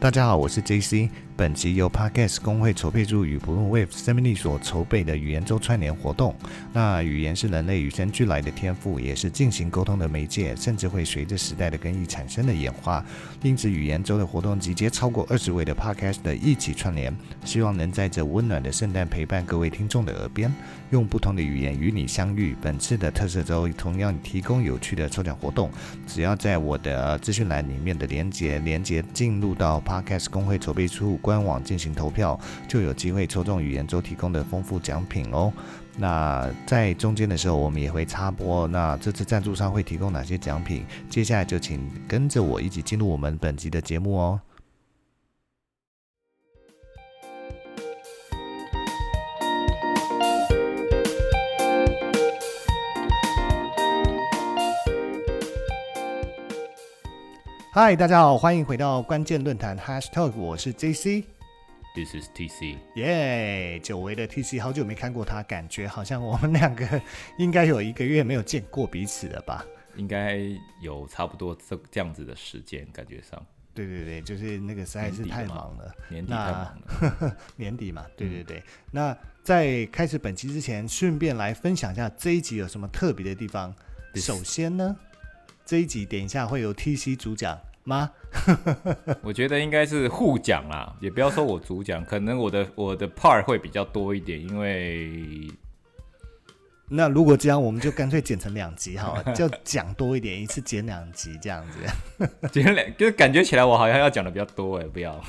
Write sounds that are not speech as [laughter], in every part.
大家好，我是 J C。本集由 Podcast 工会筹备处与 Blue Wave Family 所筹备的语言周串联活动。那语言是人类与生俱来的天赋，也是进行沟通的媒介，甚至会随着时代的更替产生的演化。因此，语言周的活动集结超过二十位的 Podcast 的一起串联，希望能在这温暖的圣诞陪伴各位听众的耳边，用不同的语言与你相遇。本次的特色周同样提供有趣的抽奖活动，只要在我的资讯栏里面的连接连接进入到 Podcast 工会筹备处。官网进行投票，就有机会抽中语言周提供的丰富奖品哦。那在中间的时候，我们也会插播，那这次赞助商会提供哪些奖品？接下来就请跟着我一起进入我们本集的节目哦。嗨，大家好，欢迎回到关键论坛 Hashtag，我是 JC。This is TC，耶！久违的 TC，好久没看过他，感觉好像我们两个应该有一个月没有见过彼此了吧？应该有差不多这这样子的时间，感觉上。对对对，就是那个实在是太忙了，年底太忙了，[laughs] 年底嘛。对对对，那在开始本期之前，顺便来分享一下这一集有什么特别的地方。首先呢，这一集等一下会有 TC 主讲。吗？[laughs] 我觉得应该是互讲啦，也不要说我主讲，可能我的我的 part 会比较多一点，因为。那如果这样，我们就干脆剪成两集好了，就讲多一点，一次剪两集这样子。剪两，就感觉起来我好像要讲的比较多哎，不要。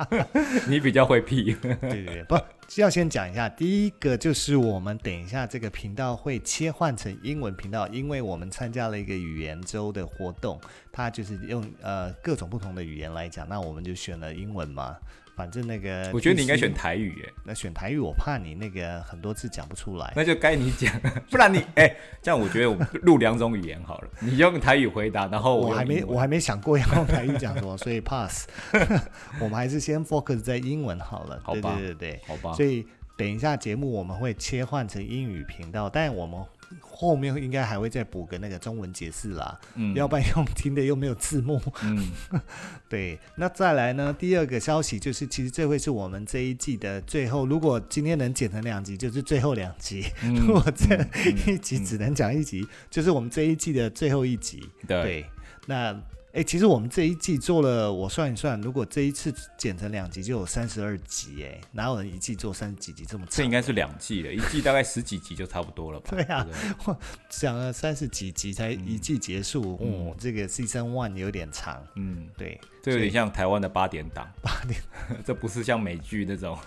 [laughs] 你比较会屁。对对对，不要先讲一下，第一个就是我们等一下这个频道会切换成英文频道，因为我们参加了一个语言周的活动，它就是用呃各种不同的语言来讲，那我们就选了英文嘛。反正那个，我觉得你应该选台语耶。那选台语，我怕你那个很多次讲不出来。那就该你讲，[laughs] 不然你哎，这样我觉得我们录两种语言好了。你用台语回答，然后我还没我还没想过要用台语讲什么，所以 pass。[laughs] 我们还是先 focus 在英文好了。好吧，对对对，好吧。所以等一下节目我们会切换成英语频道，但我们。后面应该还会再补个那个中文解释啦，嗯，要不然用听的又没有字幕，嗯，[laughs] 对。那再来呢？第二个消息就是，其实这会是我们这一季的最后。如果今天能剪成两集，就是最后两集；[laughs] 如果这一集只能讲一集，就是我们这一季的最后一集。对，那。哎，其实我们这一季做了，我算一算，如果这一次剪成两集，就有三十二集。哎，哪有人一季做三十几集这么长？这应该是两季了，一季大概十几集就差不多了吧？[laughs] 对啊，讲了三十几集才一季结束，嗯，这个 season one 有点长。嗯，对，这有点像台湾的八点档。八点，[laughs] 这不是像美剧那种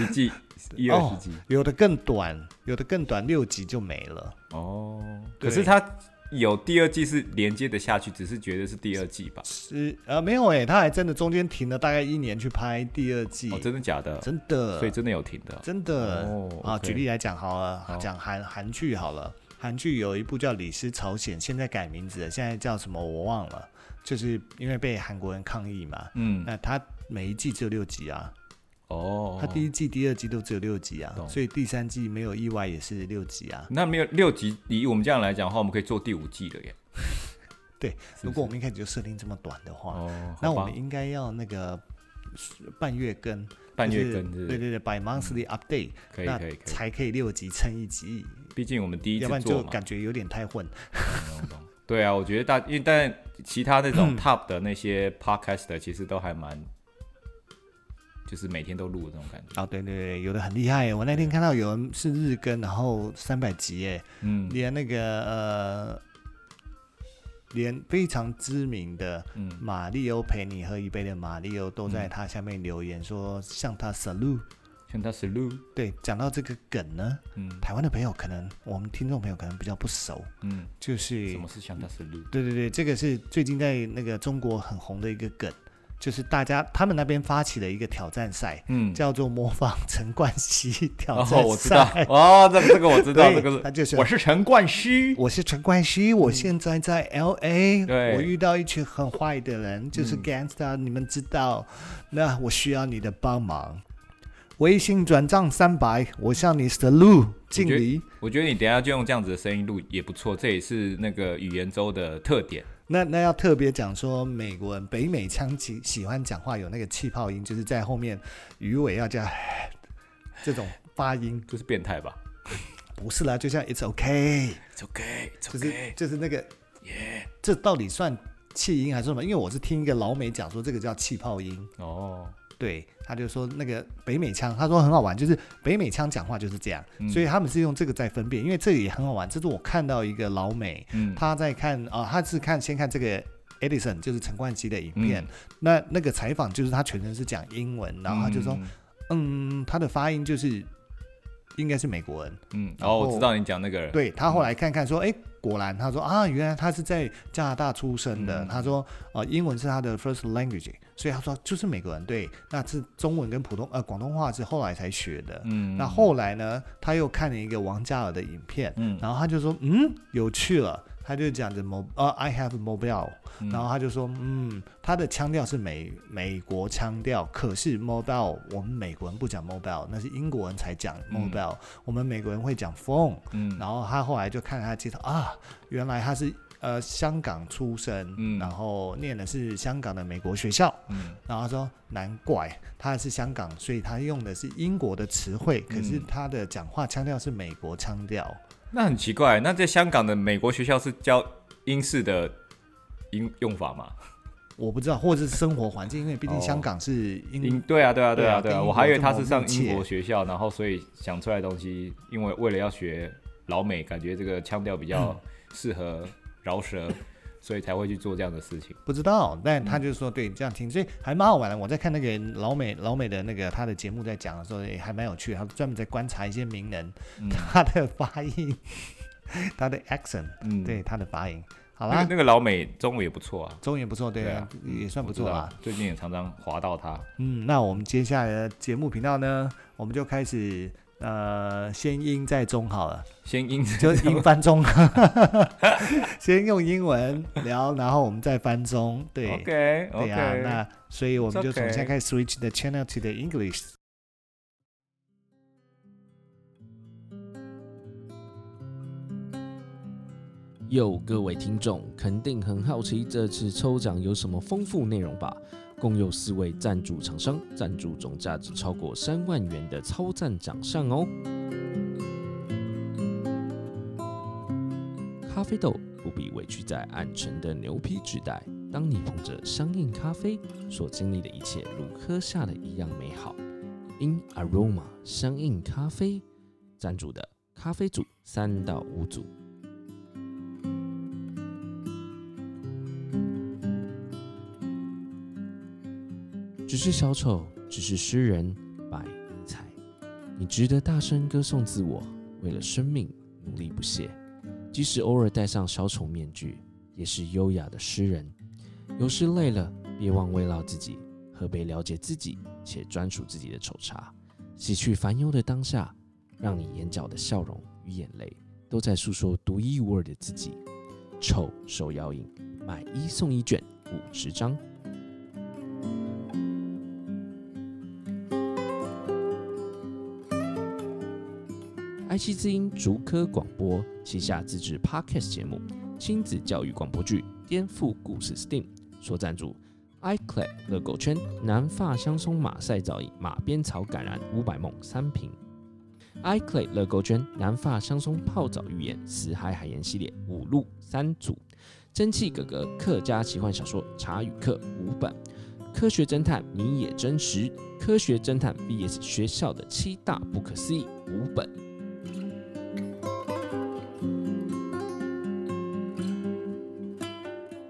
一季一二十集，有的更短，有的更短，六集就没了。哦，可是它。有第二季是连接的下去，只是觉得是第二季吧？是呃没有哎，他还真的中间停了大概一年去拍第二季。哦，真的假的？真的，所以真的有停的。真的哦啊，举例来讲好了，讲韩韩剧好了，韩剧有一部叫《李斯朝鲜》，现在改名字了，现在叫什么我忘了，就是因为被韩国人抗议嘛。嗯，那他每一季只有六集啊。哦，它第一季、第二季都只有六集啊，所以第三季没有意外也是六集啊。那没有六集，以我们这样来讲的话，我们可以做第五季了耶。对，如果我们一开始就设定这么短的话，那我们应该要那个半月更，半月更，对对对，by monthly update，可以可以，才可以六集撑一集。毕竟我们第一次做就感觉有点太混。对啊，我觉得大，因为但其他那种 [clears throat] top 的那些 podcast 其实都还蛮。就是每天都录的那种感觉哦，对对对，有的很厉害。我那天看到有人是日更，然后三百集哎，嗯，连那个呃，连非常知名的马里欧陪你喝一杯的马里欧都在他下面留言说向他 salute，向他 salute。对，讲到这个梗呢，嗯，台湾的朋友可能我们听众朋友可能比较不熟，嗯，就是什么是向他 salute？对对对，这个是最近在那个中国很红的一个梗。就是大家他们那边发起了一个挑战赛，嗯，叫做模仿陈冠希挑战赛。哦，我知道，哦，这个这个我知道，这个他就是我是陈冠希，我是陈冠希，我现在在 L A，对。我遇到一群很坏的人，就是 gangster，你们知道，那我需要你的帮忙，微信转账三百，我向你 salute 敬礼。我觉得你等下就用这样子的声音录也不错，这也是那个语言周的特点。那那要特别讲说，美国人北美腔喜喜欢讲话有那个气泡音，就是在后面鱼尾要加 [laughs] 这种发音，就是变态吧？不是啦，就像 It's okay，It's okay, it's 就是就是那个。这到底算气音还是什么？因为我是听一个老美讲说这个叫气泡音，哦，对，他就说那个北美腔，他说很好玩，就是北美腔讲话就是这样，嗯。所以他们是用这个在分辨，因为这个也很好玩。这是我看到一个老美，嗯，他在看啊、他是看先看这个 Edison，就是陈冠希的影片，嗯。那那个采访就是他全程是讲英文，然后他就说，嗯，嗯，他的发音就是应该是美国人，嗯，然后哦，我知道你讲那个人，对他后来看看说，哎、果然他说啊，原来他是在加拿大出生的。嗯。他说，呃，英文是他的 first language，所以他说就是美国人。对，那是中文跟普通呃广东话是后来才学的。嗯，那后来呢，他又看了一个王嘉尔的影片，嗯，然后他就说，嗯，有趣了。他就讲着 mo 呃，I have mobile，、嗯然后他就说，嗯，他的腔调是美美国腔调，可是 mobile 我们美国人不讲 mobile，那是英国人才讲嗯 mobile，、我们美国人会讲 phone。嗯，然后他后来就看他介绍啊，原来他是呃香港出生，嗯。然后念的是香港的美国学校，嗯。然后他说难怪他是香港，所以他用的是英国的词汇，可是嗯他的讲话腔调是美国腔调。那很奇怪，那在香港的美国学校是教英式的英用法吗？我不知道，或者是生活环境，因为毕竟哦香港是英，英对啊，对啊，对啊，对啊，我还以为他是上英国学校，然后所以想出来的东西，因为为了要学老美，感觉这个腔调比较适合饶舌，[laughs] 所以才会去做这样的事情。不知道，但嗯他就是说对这样听，所以还蛮好玩的。我在看那个老美老美的那个他的节目在讲的时候，也还蛮有趣的。他专门在观察一些名人，嗯他的发音，他的 accent，嗯，对他的发音。好啦，那个那个老美中文也不错啊，中文也不错，对对啊也算不错啊。最近也常常滑到他。嗯，那我们接下来的节目频道呢，我们就开始呃，先英再中好了，先英就英翻中，[laughs] 先用英文聊，然后我们再翻中，对。OK 对呀、那所以我们就从现在开始 switch the channel to the English。有各位听众肯定很好奇这次抽奖有什么丰富内容吧？共有四位赞助厂商赞助总价值超过三万元的超赞奖项哦。咖啡豆不必委屈在暗沉的牛皮纸袋，当你捧着香印咖啡，所经历的一切如喝下的一样美好。In Aroma 香印咖啡赞助的咖啡组三到五组。只是小丑，只是诗人，百尼采。你值得大声歌颂自我，为了生命努力不懈。即使偶尔戴上小丑面具，也是优雅的诗人。有时累了，别忘慰劳自己，喝杯了解自己且专属自己的丑茶，洗去烦忧的当下，让你眼角的笑容与眼泪都在诉说独一无二的自己。丑手摇影，买一送一卷五十张。爱惜之音竹科广播旗下自制 Podcast 节目亲子教育广播剧《颠覆故事 STEAM》所赞助。iClay 乐狗圈南发香松马赛皂液马鞭草橄榄五百梦三瓶。iClay 乐狗圈南发香松泡澡浴盐死海海盐系列五路三组。蒸汽哥哥客家奇幻小说茶语课五本。科学侦探谜也真实，科学侦探 VS 学校的七大不可思议五本。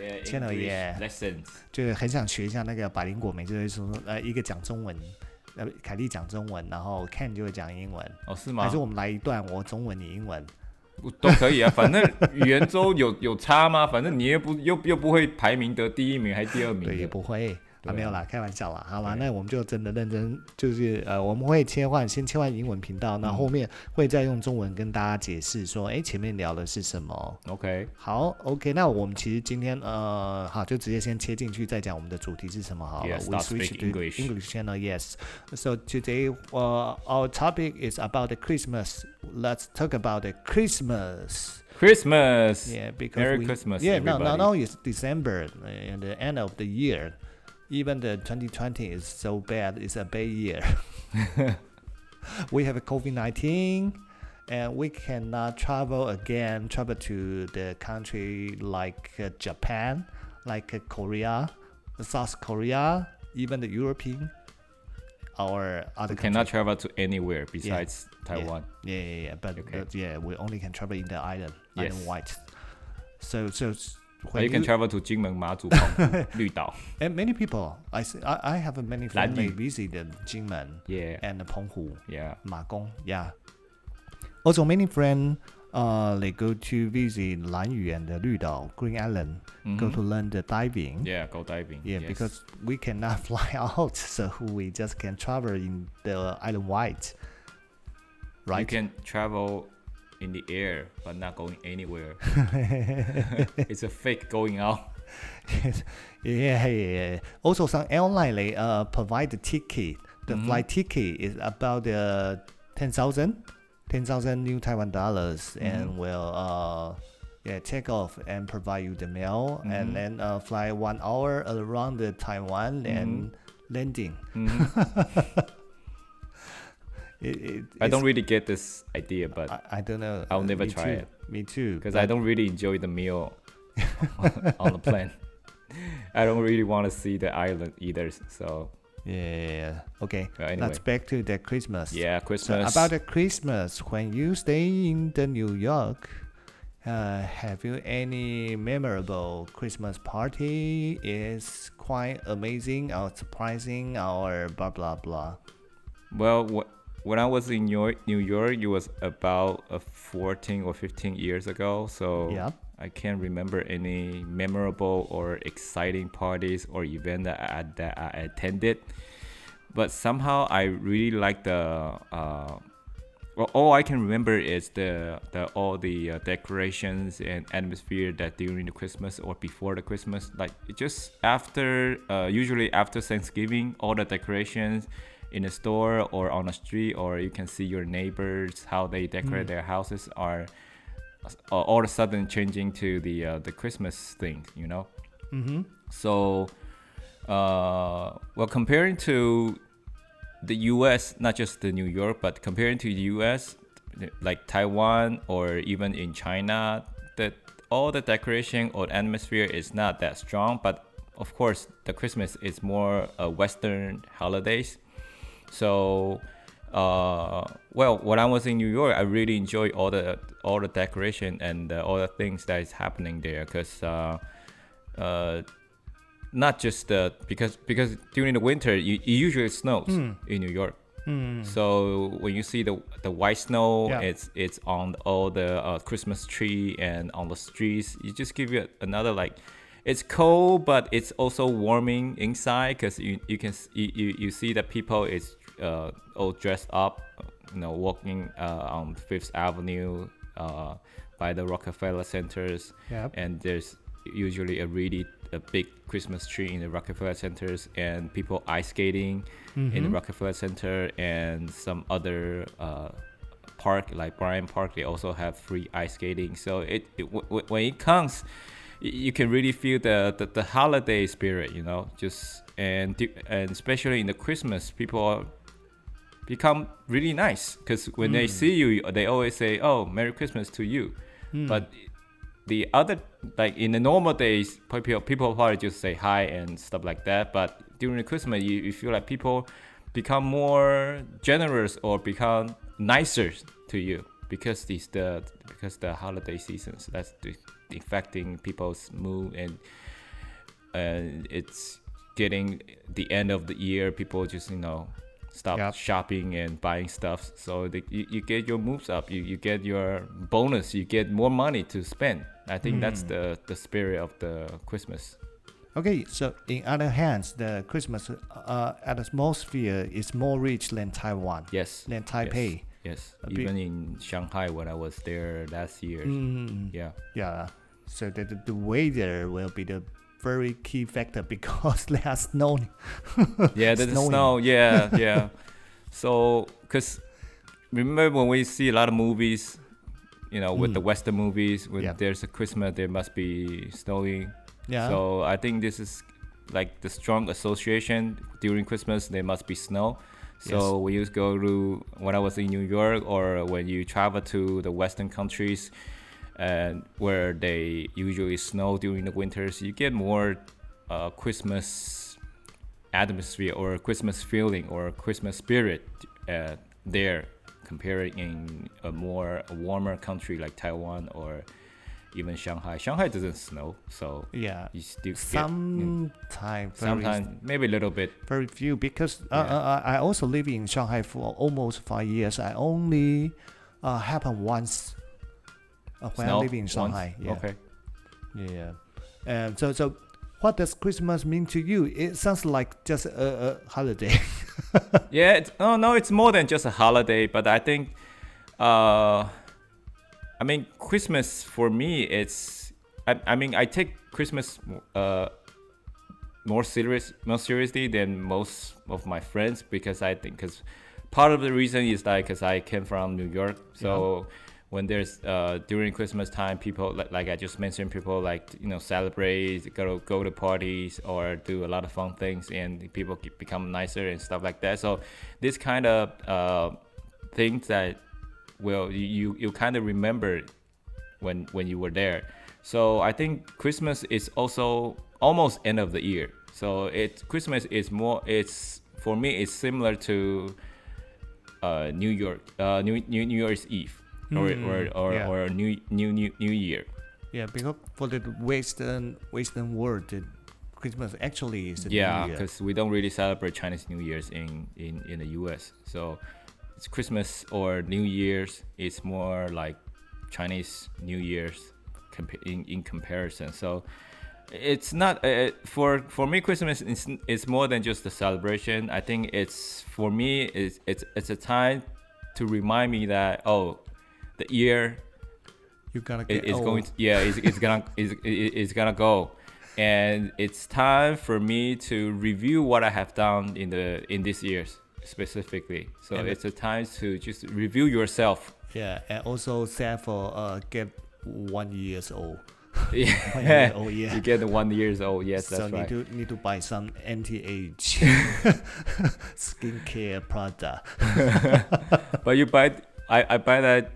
English yeah. lessons，就是很想学一下那个百灵果美，就会说呃一个讲中文，呃凯莉讲中文，然后 Ken 就会讲英文，哦是吗？还是我们来一段我中文你英文，都可以啊，反正语言周有有差吗？反正你又不又又不会排名得第一名还第二名对，也，不会。没有啦，开玩笑啦，好吧，那我们就真的认真，就是呃，我们会切换，先切换英文频道，那嗯后面会再用中文跟大家解释说，哎，前面聊的是什么。OK，好，OK，那我们其实今天呃，好，就直接先切进去，再讲我们的主题是什么好了。Yeah, We start switch speak to English. English channel, yes. So today, uh, our topic is about the Christmas. Let's talk about the Christmas. Christmas. Yeah, because Merry we, Christmas, Yeah, now, now, everybody. now it's December uh, and the end of the year. Even the 2020 is so bad. It's a bad year. [laughs] we have COVID 19 and we cannot travel again, travel to the country like uh, Japan, like uh, Korea, South Korea, even the European or other We cannot countries. travel to anywhere besides Taiwan. Yeah, yeah, yeah. But, Okay. but yeah, we only can travel in the island, Yes. island white. So, so when you, can you, travel to Jinmen, Mazu, [laughs] dao And many people, I I, I have many friends they visited Jinmen yeah. and Penghu, yeah. Magong, yeah. Also, many friends uh, they go to visit Lanyu and the Ludao, Green Island, mm-hmm. go to learn the diving. Yeah, go diving. Yeah, yes. because we cannot [laughs] fly out, so we just can travel in the island wide. Right? You can travel in the air but not going anywhere. [laughs] it's a fake going out. [laughs] Yeah, yeah, yeah. Also, some airline they uh provide the ticket. The Mhm. flight ticket is about uh, 10,000, 10,000 new Taiwan dollars, and Mhm. will uh yeah take off and provide you the meal, Mhm. and then uh fly one hour around the Taiwan Mm-hmm. and landing. [laughs] It, it, I don't really get this idea, but I, I don't know. I'll Uh, never me try too. it. Me too. because I don't really enjoy the meal [laughs] on the plane. [laughs] I don't really want to see the island either. So Yeah. Okay. uh, anyway, Let's back to the Christmas. yeah, So Christmas. about the Christmas, when you stay in the New York, uh, have you any memorable Christmas party? Is quite amazing or surprising or blah blah blah. well, when I was in New York, New York, it was about uh, 14 or 15 years ago. So Yeah. I can't remember any memorable or exciting parties or event that I, that I attended. But somehow I really like the. Uh, well, all I can remember is the, the all the uh, decorations and atmosphere that during the Christmas or before the Christmas, like just after, uh, usually after Thanksgiving, all the decorations in a store or on the street, or you can see your neighbors how they decorate their houses are uh, all of a sudden changing to the uh, the Christmas thing, you know. Mm-hmm. So, uh, well, comparing to the U.S., not just the New York, but comparing to the U.S., like Taiwan or even in China, that all the decoration or atmosphere is not that strong. But of course, the Christmas is more uh, Western holidays. So, uh, well, when I was in New York, I really enjoyed all the all the decoration and uh, all the things that is happening there because. Uh, uh, not just because because during the winter you, it usually snows Hmm. in New York. Hmm. So when you see the the white snow, Yeah. it's it's on all the uh, Christmas tree and on the streets. It just give you another like, it's cold but it's also warming inside because you you can you, you, you see that people is uh, all dressed up, you know, walking uh, on Fifth Avenue uh, by the Rockefeller centers Yep. and there's usually a really a big Christmas tree in the Rockefeller centers and people ice skating in the Mhm. Rockefeller Center and some other uh, park like Bryant Park. They also have free ice skating. So it, it w- w- when it comes, y- you can really feel the, the, the holiday spirit. You know, just and and especially in the Christmas, people are become really nice because when they Mm. see you, they always say, "Oh, Merry Christmas to you." Hmm. But the other, like in the normal days, people people probably just say hi and stuff like that. But during the Christmas, you, you feel like people become more generous or become nicer to you because these the because the holiday seasons that's affecting people's mood and and it's getting the end of the year. People just you know stop Yep. shopping and buying stuff. So the, you, you get your moves up. You, you get your bonus. You get more money to spend. I think that's Mm. the the spirit of the Christmas. Okay, so in other hands, the Christmas uh, atmosphere is more rich than Taiwan, Yes. than Taipei. Yes. Bit- Even in Shanghai when I was there last year. Mm, Yeah. yeah, so the, the, the weather will be the very key factor because [laughs] there are snow. Yeah, the, Snowing. snow. Yeah, yeah. so, cause remember when we see a lot of movies, you know, with Mm. the Western movies, when Yeah. there's a Christmas, there must be snowing. Yeah. So I think this is like the strong association during Christmas. There must be snow. So Yes. when you go to when I was in New York or when you travel to the Western countries, and where they usually snow during the winters, you get more uh, Christmas atmosphere or Christmas feeling or Christmas spirit uh, there compared in a more warmer country like Taiwan or even Shanghai. Shanghai doesn't snow, so yeah. you still Sometimes, very, sometimes maybe a little bit. very few because uh, Yeah. uh, I also live in Shanghai for almost five years. I only uh, happened once uh, when snow I live in. Shanghai. Yeah. Okay. Yeah. Um, so, so what does Christmas mean to you? It sounds like just a, a holiday. [laughs] Yeah, it's, no, no, it's more than just a holiday, but I think, uh, I mean, Christmas for me, it's, I, I mean, I take Christmas, uh, more serious, more seriously than most of my friends because I think, because part of the reason is that because I came from New York, so when there's uh during Christmas time, people like, like I just mentioned, people like you know celebrate, go to go to parties or do a lot of fun things, and people become nicer and stuff like that. So this kind of uh things that well you you, you kind of remember when when you were there. So I think Christmas is also almost end of the year. So it Christmas is more it's for me it's similar to uh, New York uh, New, New New Year's Eve or Hmm, or or, yeah. or New New New New Year. yeah, because for the Western Western world, the Christmas actually is the Yeah, Year. because we don't really celebrate Chinese New Year's in in in the U.S. So it's Christmas or New Year's. It's more like Chinese New Year's in in comparison. So it's not uh, for for me. Christmas is is more than just a celebration. I think it's for me it's it's it's a time to remind me that oh, the year You're gonna it, get it's old. going to, yeah it's, it's gonna [laughs] it's, it's gonna go and it's time for me to review what i have done in the in this years specifically so And- it's a time to just review yourself yeah, and also set for uh get one years old. [laughs] [laughs] One year yeah old, yeah. you get one years old yes so that's need right to need to buy some anti-age skincare product. but you buy i i buy that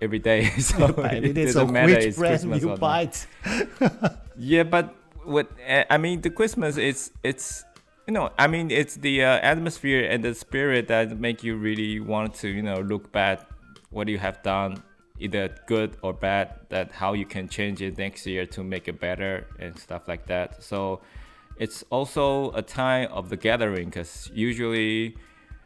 every day [laughs] so [laughs] it it is doesn't so matter which it's brand Christmas you buy. [laughs] Yeah, but what I mean, the Christmas, it's it's you know, I mean, it's the uh, atmosphere and the spirit that make you really want to you know look back what you have done, either good or bad. That how you can change it next year to make it better and stuff like that. So it's also a time of the gathering because usually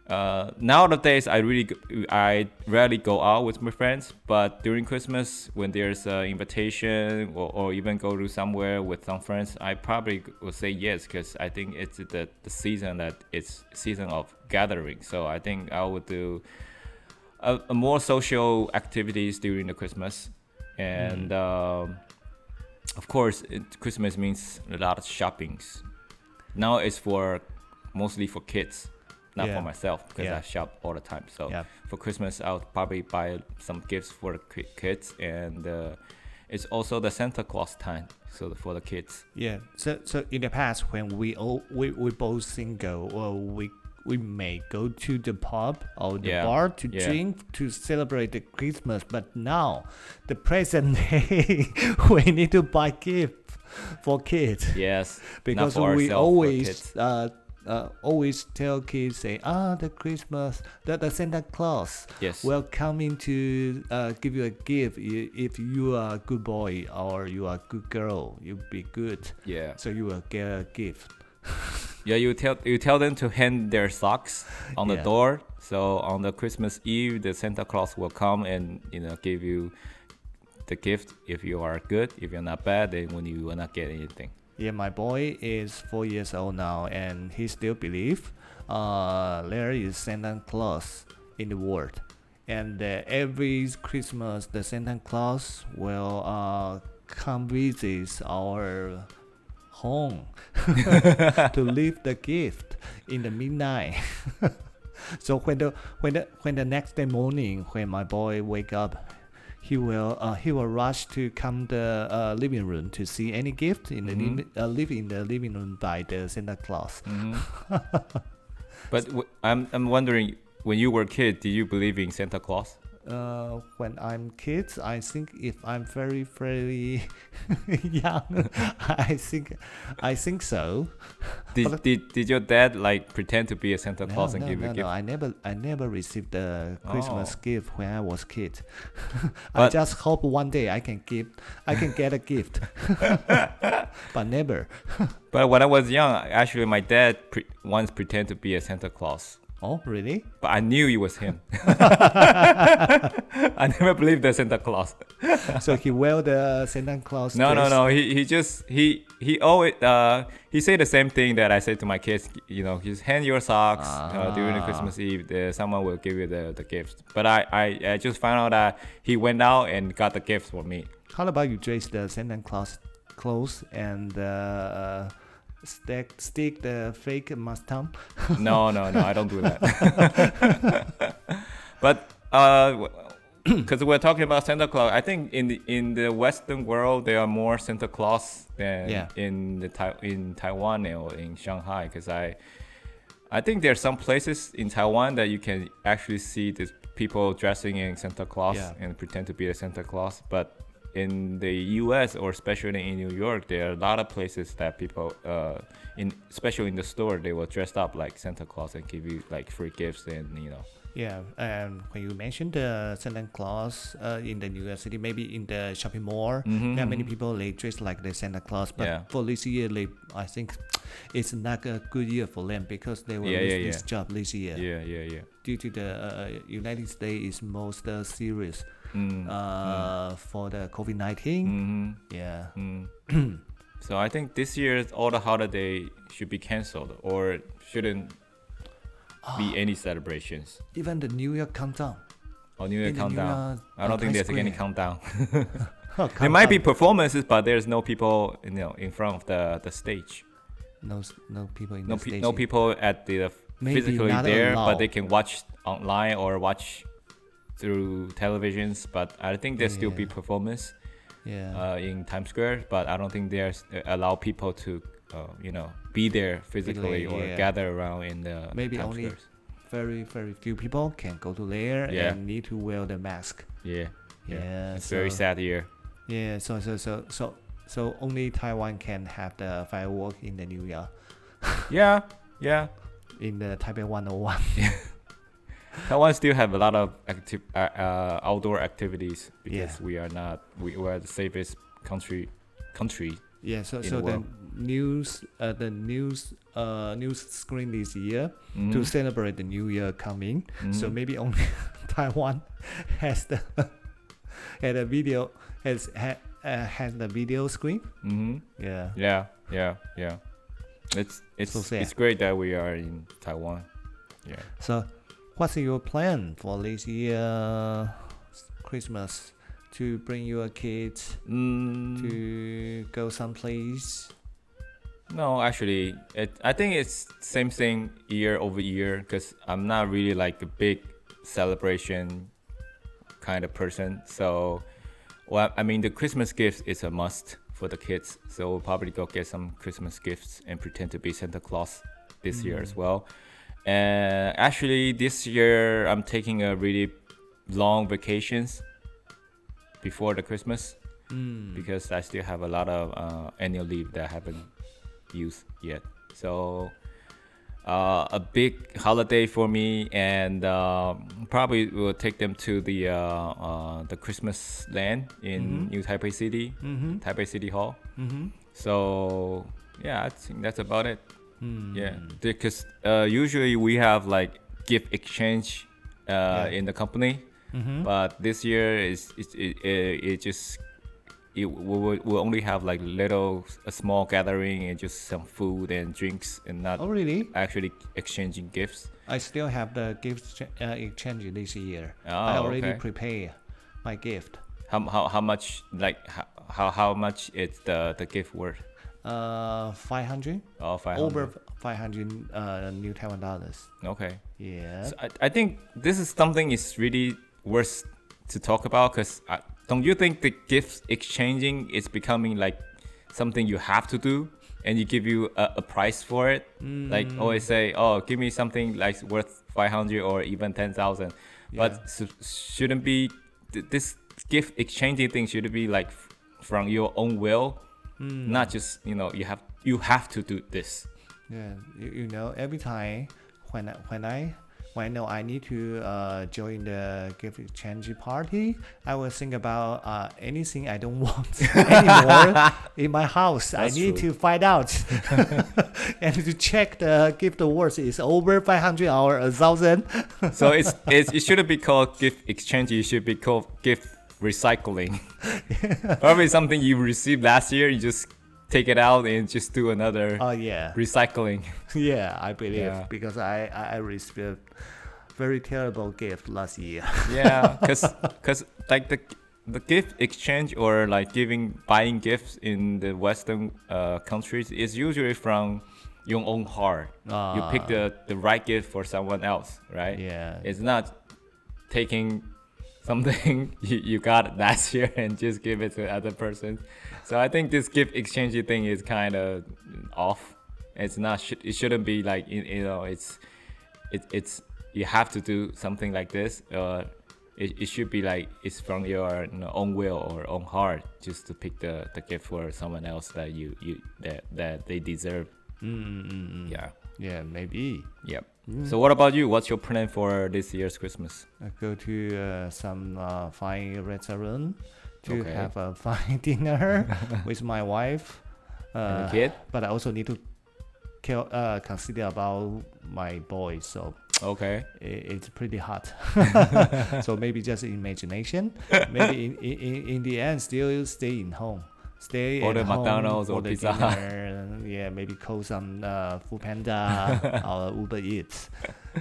uh, nowadays I really I rarely go out with my friends, but during Christmas when there's an invitation or, or even go to somewhere with some friends, I probably will say yes because I think it's the, the season that it's season of gathering. So I think I would do a, a more social activities during the Christmas, and um, of course it, Christmas means a lot of shoppings. Now it's for mostly for kids not Yeah. for myself because Yeah. I shop all the time. So Yeah. for Christmas, I'll probably buy some gifts for the kids, and uh, it's also the Santa Claus time, so the- for the kids. Yeah. So so in the past when we all we, we both single or we we may go to the pub or the Yeah, bar to yeah. drink to celebrate the Christmas, but now the present [laughs] day we need to buy gift for kids Yes, because for we always kids. uh, uh, always tell kids say ah the Christmas the, the Santa Claus yes, will coming to uh, give you a gift if you are a good boy or you are a good girl you be good yeah. so you will get a gift [laughs] Yeah, you tell you tell them to hang their socks on the Yeah. door. So on the Christmas Eve, the Santa Claus will come and you know give you the gift if you are good. If you're not bad, then when you will not get anything. Yeah, my boy is four years old now, and he still believe uh, there is Santa Claus in the world, and uh, every Christmas the Santa Claus will uh, come visit our home [laughs] to leave the gift in the midnight. [laughs] so when the when the when the next day morning when my boy wake up he will uh, he will rush to come the uh, living room to see any gift in the Mhm. uh, live in the living room by the Santa Claus. hmm [laughs] but w- I'm I'm wondering, when you were a kid, did you believe in Santa Claus? Uh, when I'm kids, I think if I'm very very [laughs] young, [laughs] I think I think so. [laughs] Did, But- did did your dad like pretend to be a Santa No, Claus and no, give you no, a gift? no. I never, I never received a Christmas Oh. gift when I was kid. I just hope one day I can give, I can get a gift, but never. But when I was young, actually, my dad pre- once pretended to be a Santa Claus. Oh, really? But I knew it was him. [laughs] [laughs] I never believed the Santa Claus. so he wear the Santa Claus. No, no, dress? no. He, he just he he always uh he said the same thing that I say to my kids. You know, just hand your socks uh, during the Ah. Christmas Eve. The, someone will give you the the gift. But I, I I just found out that he went out and got the gift for me. How about you dress the Santa Claus clothes and uh, stick stick the fake mustache? [laughs] No, no, no. I don't do that. [laughs] but uh, because [clears throat] we're talking about Santa Claus, I think in the in the Western world there are more Santa Claus than Yeah. in the in Taiwan or in Shanghai. Because I I think there are some places in Taiwan that you can actually see the people dressing in Santa Claus Yeah. and pretend to be a Santa Claus, but in the U.S. or especially in New York, there are a lot of places that people, uh, in especially in the store, they will dress up like Santa Claus and give you like free gifts and you know. Yeah, and when you mentioned the Santa Claus uh, in the New York City, maybe in the shopping mall, Mhm, there are many mhm. people they dress like the Santa Claus. But Yeah. for this year, they, I think it's not a good year for them because they will Yeah, lose yeah, this job this year Yeah, yeah, yeah. due to the uh, United States is most uh, serious Mm, uh, for the COVID nineteen. mhm, Yeah. mm. [clears throat] so I think this year all the holiday should be cancelled or shouldn't be any celebrations. Even the New Year countdown. Or New Year In the New countdown. Year, I don't uh, think there's any countdown. Oh, [laughs] There might be performances, but there's no people, you know, in front of the the stage. no no people in No, the pe- stage. no people at the Maybe physically there, but they can watch online or watch through televisions. But I think there still be performance Yeah. uh, in Times Square. But I don't think there's uh, allow people to, uh, you know, be there physically or yeah. gather around in the Maybe Times only- Squares. very very few people can go to there Yeah. and need to wear the mask. Yeah, Yeah. yeah. It's very sad here. Yeah. So so so so so only Taiwan can have the firework in the New Year Yeah, yeah. in the Taipei 101. [laughs] Taiwan still have a lot of active uh, uh, outdoor activities because Yeah. we are not we were the safest country country. Yeah. So so the the news uh, the news uh news screen this year to Mhm. celebrate the New Year coming. So Mhm. maybe only [laughs] Taiwan [laughs] has the [laughs] had a video has ha, uh, has the video screen. Mhm. Yeah. Yeah, yeah, yeah. It's it's So it's great that we are in Taiwan. Yeah. So, what's your plan for this year Christmas? To bring your kids Mm, to go someplace? no, actually, it I think it's same thing year over year because I'm not really like a big celebration kind of person. So, well, I mean, the Christmas gifts is a must for the kids. So we'll probably go get some Christmas gifts and pretend to be Santa Claus this year as Mm. well. And actually, this year I'm taking a really long vacations before the Christmas Mm. because I still have a lot of uh, annual leave that I haven't used yet. So uh, a big holiday for me, and uh, probably will take them to the uh, uh, the Christmas land in Mhm. New Taipei City, Mm-hmm. Taipei City Hall. Mm-hmm. So yeah, I think that's about it. Hmm. Yeah, because uh, usually we have like gift exchange uh, Yeah. in the company, Mm-hmm. but this year is it it, it, it just it we will we'll only have like little a small gathering and just some food and drinks and not oh, really? actually exchanging gifts. I still have the gift uh, exchange this year. Oh, I already okay. prepare my gift. How how how much like how how, how much is the the gift worth? Uh, 500? Oh, five Over 500 uh, New Taiwan dollars. Okay. Yeah. So I, I think this is something is really worth to talk about because don't you think the gift exchanging is becoming like something you have to do and you give you a, a price for it like Mm. always say oh give me something like worth 500 or even 10000 but s shouldn't be th- this gift exchanging thing should be like f- from your own will Mm. not just you know you have you have to do this Yeah, you, you know, every time when I, when I when I know I need to uh, join the gift exchange party, I will think about uh, anything I don't [laughs] want anymore in my house. I need true. to find out [laughs] and to check the gift worth is over 500 or a thousand. so it's, it's it shouldn't be called gift exchange. It should be called gift recycling. [laughs] Probably something you received last year. You just take it out and just do another Oh yeah, recycling. [laughs] yeah, I believe Yeah. because I I, received very terrible gift last year. [laughs] Yeah, because because like the the gift exchange or like giving buying gifts in the Western uh, countries is usually from your own heart. you pick Ah. the the right gift for someone else, right? Yeah. It's not taking something [laughs] you, you got last year [laughs] and just give it to other person. So I think this gift exchange thing is kind of off. It's not. It shouldn't be like you you know. It's it, it's you have to do something like this. Uh, it, it should be like it's from your you know, own will or own heart, just to pick the, the gift for someone else that you you that that they deserve. Mm-mm-mm. Yeah. Yeah, maybe. Yep. So what about you? What's your plan for this year's Christmas? I go to uh, some uh, fine restaurant to Okay. have a [laughs] fine dinner [laughs] with my wife. Uh, kid? But I also need to uh, consider about my boy, so Okay. i it's pretty hot. [laughs] so maybe just imagination. maybe in, in, in- in the end, still stay in home. Stay Order at home, McDonald's or Pizza dinner, [laughs] yeah, maybe call some uh, Food Panda [laughs] or Uber Eats.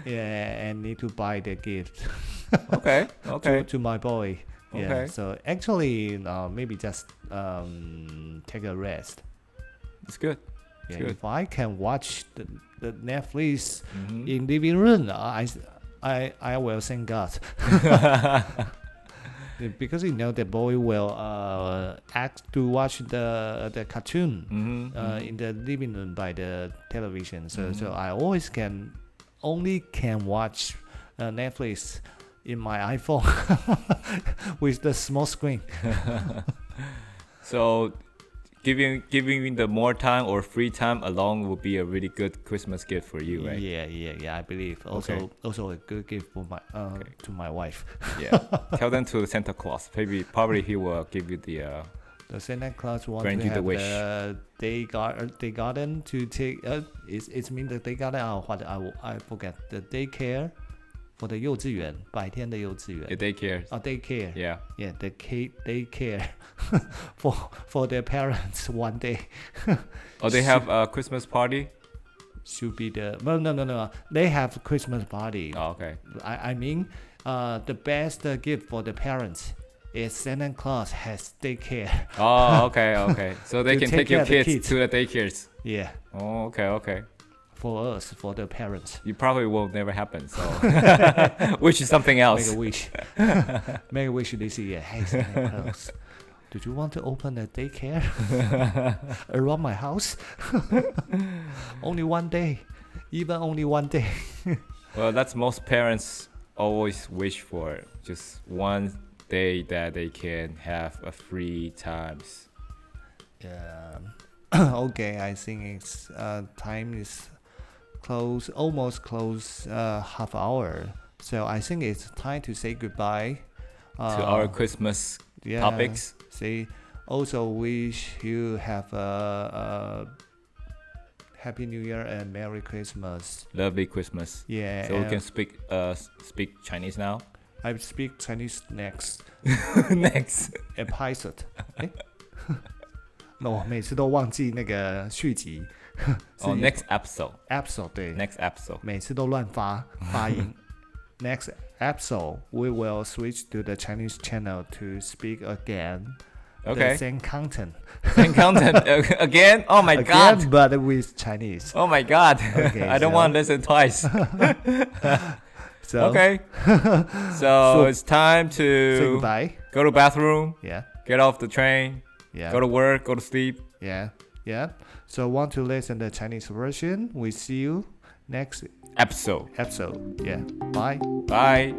Yeah, and need to buy the gift [laughs] Okay. to, Okay. to my boy. Yeah. Okay. So actually, uh, maybe just um, take a rest. It's good. Yeah, Good. if I can watch the, the Netflix Mhm. in living room, I, I, I will thank God. Because you know the boy will uh, act to watch the the cartoon Mhm, uh, mhm. in the living room by the television. So so Mhm. I always can only can watch uh, Netflix in my [laughs] iPhone [laughs] with the small screen. [laughs] So, giving giving the more time or free time alone would be a really good Christmas gift for you, right? Yeah, yeah, yeah. I believe also Okay. also a good gift for my uh, Okay. to my wife. Yeah. [laughs] Tell them to Santa Claus. Maybe probably he will give you the. Uh, The Santa Claus want Grant to you the wish. the day garden, day garden to take. Uh, it's it's mean the day garden. Uh, what I I forget the daycare for the 幼稚园白天的幼稚园 the daycare. Oh, daycare. Yeah. Yeah, the K daycare [laughs] for for their parents one [laughs] day Oh, they have a Christmas party. should be the no no no no. They have Christmas party. Oh, okay. I I mean, uh, the best uh, gift for the parents is Santa Claus has daycare. Oh, okay, okay. So [laughs] they To can take take your care of the kids, kids. to the daycares. Yeah, Oh, okay, okay. for us, for the parents. You probably will never happen. So, [laughs] which is something else. Make a wish. [laughs] Make a wish this year. Hey, Santa Claus. Did you want to open a daycare [laughs] around my house? only one day. Even only one day. Well, that's most parents always wish for. Just one day that they can have a free times. Yeah. [coughs] okay, I think it's uh, time is close, almost close, uh, half hour. So I think it's time to say goodbye. Uh, to our Christmas yeah, topics. Say also wish you have a, a Happy New Year and Merry Christmas. Lovely Christmas. Yeah. So we and can speak uh s- speak Chinese now. I speak Chinese next [laughs] Next. episode 哎。[laughs] 那我每次都忘记那个续集。 是 [laughs] Oh, next episode. episode 对 Next episode. 每次都乱发发音。Next [laughs] episode, we will switch to the Chinese channel to speak again the Okay. same content Same content [laughs] uh, again. Oh my again, god. but with Chinese. Oh my god. Okay, I don't so- want to listen twice. So Okay. so So- it's time say to goodbye. go to bathroom, Yeah, get off the train, yeah, go to work, go to sleep. yeah, yeah. So want to listen the Chinese version? We see you next Episode. episode. Yeah, bye. Bye.